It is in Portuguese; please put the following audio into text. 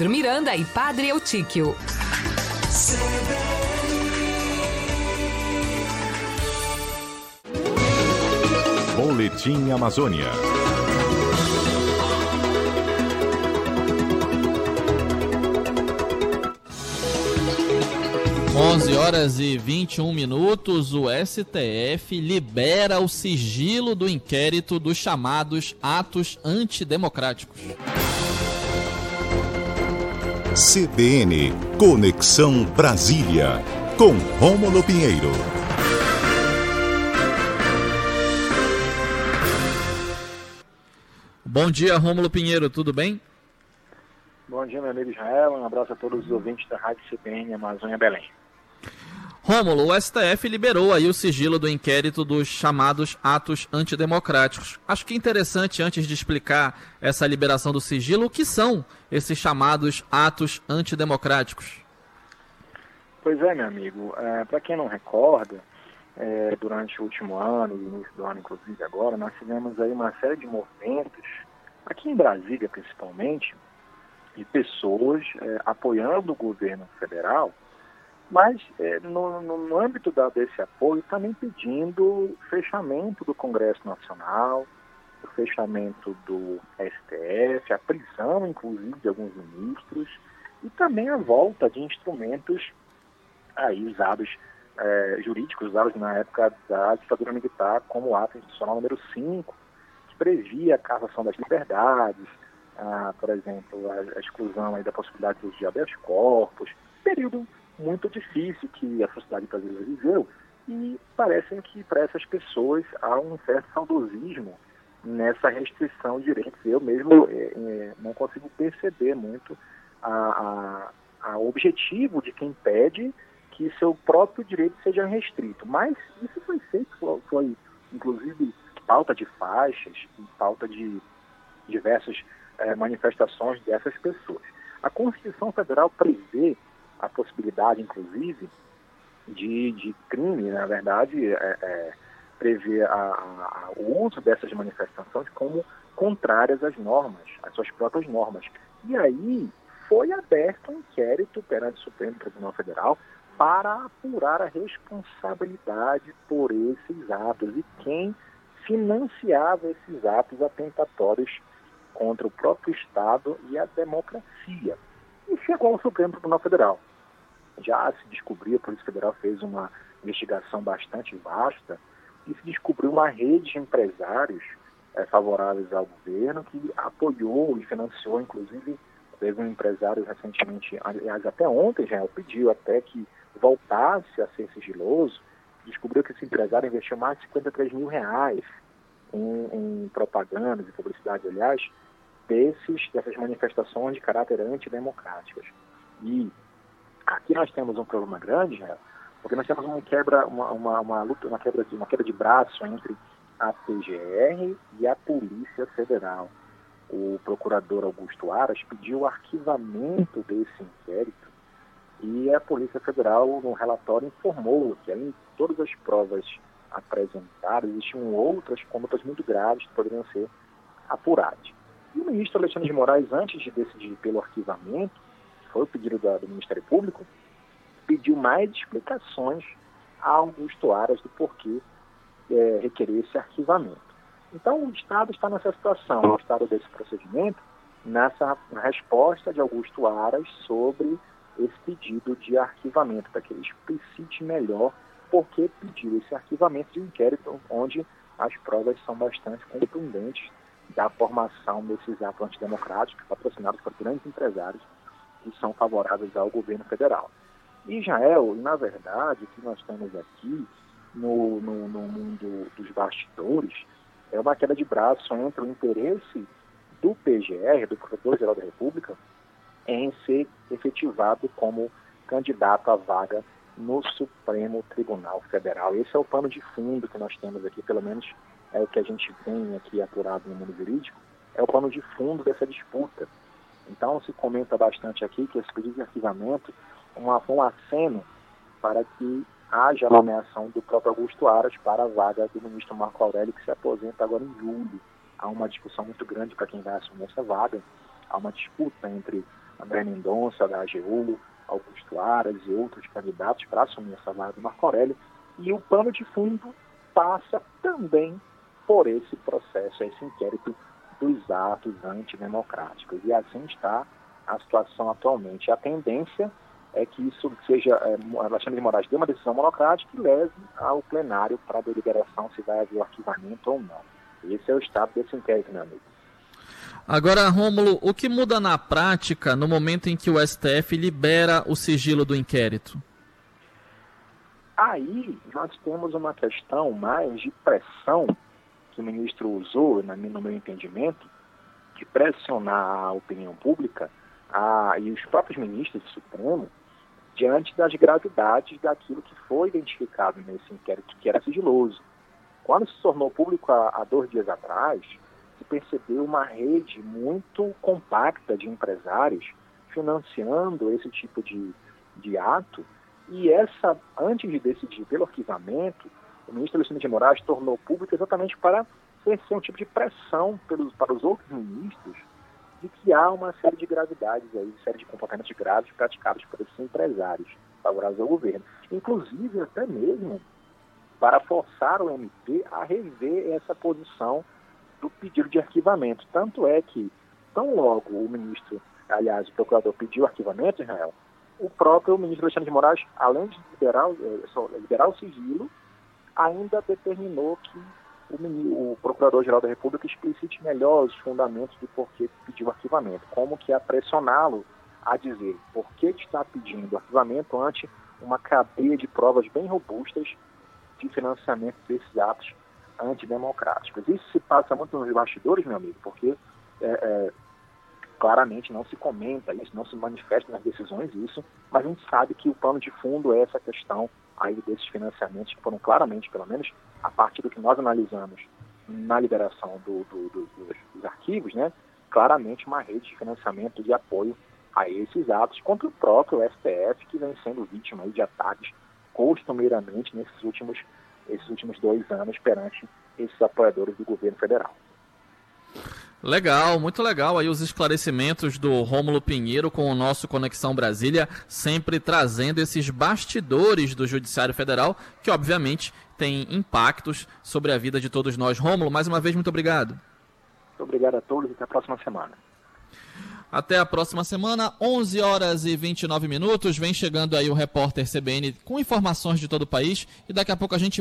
Pedro Miranda e Padre Eutíquio. Boletim Amazônia. 11 horas e 21 minutos, o STF libera o sigilo do inquérito dos chamados atos antidemocráticos. CBN Conexão Brasília, com Rômulo Pinheiro. Bom dia, Rômulo Pinheiro, tudo bem? Bom dia, meu amigo Israel. Um abraço a todos os ouvintes da Rádio CBN Amazônia Belém. Rômulo, o STF liberou aí o sigilo do inquérito dos chamados atos antidemocráticos. Acho que é interessante, antes de explicar essa liberação do sigilo, o que são esses chamados atos antidemocráticos? Pois é, meu amigo. É, Para quem não recorda, é, durante o último ano e início do ano, inclusive agora, nós tivemos aí uma série de movimentos, aqui em Brasília principalmente, de pessoas é, apoiando o governo federal mas é, no, no, âmbito da, desse apoio também pedindo fechamento do Congresso Nacional, o fechamento do STF, a prisão, inclusive, de alguns ministros, e também a volta de instrumentos aí usados, é, jurídicos usados na época da ditadura militar, como o ato institucional número 5, que previa a cassação das liberdades, por exemplo, a, a exclusão aí da possibilidade de habeas corpus, período muito difícil que a sociedade brasileira viveu e parece que para essas pessoas há um certo saudosismo nessa restrição de direitos. Eu mesmo é, é, não consigo perceber muito a, a, a, objetivo de quem pede que seu próprio direito seja restrito. Mas isso foi feito, foi, foi inclusive pauta de faixas, pauta de diversas é, manifestações dessas pessoas. A Constituição Federal prevê a possibilidade, inclusive, de, de crime, na verdade, é, é, a, a, o uso dessas manifestações como contrárias às normas, às suas próprias normas. E aí foi aberto um inquérito perante o Supremo Tribunal Federal para apurar a responsabilidade por esses atos e quem financiava esses atos atentatórios contra o próprio Estado e a democracia. E chegou ao Supremo Tribunal Federal já se descobriu, a Polícia Federal fez uma investigação bastante vasta e se descobriu uma rede de empresários é, favoráveis ao governo que apoiou e financiou, inclusive, teve um empresário recentemente, aliás, até ontem já pediu até que voltasse a ser sigiloso, descobriu que esse empresário investiu mais de 53 mil reais em, em propagandas e publicidade, aliás, desses, dessas manifestações de caráter antidemocráticas. E Aqui nós temos um problema grande, né? porque nós temos uma quebra, uma, uma, uma, luta, uma quebra de uma quebra de braço entre a PGR e a Polícia Federal. O procurador Augusto Aras pediu o arquivamento desse inquérito e a Polícia Federal, no relatório, informou que, além de todas as provas apresentadas, existiam outras condutas muito graves que poderiam ser apuradas. E o ministro Alexandre de Moraes, antes de decidir pelo arquivamento, foi o pedido da, do Ministério Público, pediu mais explicações a Augusto Aras do porquê é, requerer esse arquivamento. Então, o Estado está nessa situação, o Estado desse procedimento, nessa resposta de Augusto Aras sobre esse pedido de arquivamento, para que ele explicite melhor por que pediu esse arquivamento de inquérito, onde as provas são bastante contundentes da formação desses atos antidemocráticos patrocinados por grandes empresários que são favoráveis ao governo federal. Israel, na verdade, o que nós temos aqui no, no, no mundo dos bastidores é uma queda de braço entre o interesse do PGR, do Procurador-Geral da República, em ser efetivado como candidato à vaga no Supremo Tribunal Federal. Esse é o pano de fundo que nós temos aqui, pelo menos é o que a gente tem aqui apurado no mundo jurídico, é o pano de fundo dessa disputa. Então se comenta bastante aqui que esse pedido de arquivamento uma, um aceno para que haja a nomeação do próprio Augusto Aras para a vaga do ministro Marco Aurélio, que se aposenta agora em julho. Há uma discussão muito grande para quem vai assumir essa vaga. Há uma disputa entre André Mendonça, da AGU, Augusto Aras e outros candidatos para assumir essa vaga do Marco Aurélio. E o pano de fundo passa também por esse processo, esse inquérito dos atos antidemocráticos. E assim está a situação atualmente. A tendência é que isso seja, é, Alexandre de Moraes dê uma decisão monocrática e leve ao plenário para a deliberação se vai haver o arquivamento ou não. Esse é o estado desse inquérito, meu amigo. Agora, Rômulo, o que muda na prática no momento em que o STF libera o sigilo do inquérito? Aí nós temos uma questão mais de pressão ministro usou, no meu entendimento, de pressionar a opinião pública a, e os próprios ministros do Supremo diante das gravidades daquilo que foi identificado nesse inquérito, que era sigiloso. Quando se tornou público há, há dois dias atrás, se percebeu uma rede muito compacta de empresários financiando esse tipo de, de ato, e essa, antes de decidir pelo arquivamento, o ministro Alexandre de Moraes tornou público exatamente para exercer um tipo de pressão pelos, para os outros ministros de que há uma série de gravidades aí, série de comportamentos graves praticados por esses empresários favoráveis ao governo. Inclusive, até mesmo para forçar o MP a rever essa posição do pedido de arquivamento. Tanto é que, tão logo o ministro, aliás, o procurador pediu arquivamento, Israel, o próprio ministro Alexandre de Moraes, além de liberar, é, liberar o sigilo, ainda determinou que o, Procurador-Geral da República explicite melhor os fundamentos do porquê pediu arquivamento, como que é pressioná-lo a dizer por que está pedindo arquivamento ante uma cadeia de provas bem robustas de financiamento desses atos antidemocráticos. Isso se passa muito nos bastidores, meu amigo, porque é, é, claramente não se comenta isso, não se manifesta nas decisões isso, mas a gente sabe que o pano de fundo é essa questão aí desses financiamentos que foram claramente, pelo menos a partir do que nós analisamos na liberação do, do, do, dos, dos, arquivos, né, claramente uma rede de financiamento de apoio a esses atos contra o próprio STF, que vem sendo vítima de ataques costumeiramente nesses últimos, esses últimos dois anos perante esses apoiadores do governo federal. Legal, muito legal aí os esclarecimentos do Rômulo Pinheiro com o nosso Conexão Brasília, sempre trazendo esses bastidores do Judiciário Federal, que obviamente tem impactos sobre a vida de todos nós. Rômulo, mais uma vez, muito obrigado. Muito obrigado a todos e até a próxima semana. Até a próxima semana, 11 horas e 29 minutos. Vem chegando aí o repórter CBN com informações de todo o país e daqui a pouco a gente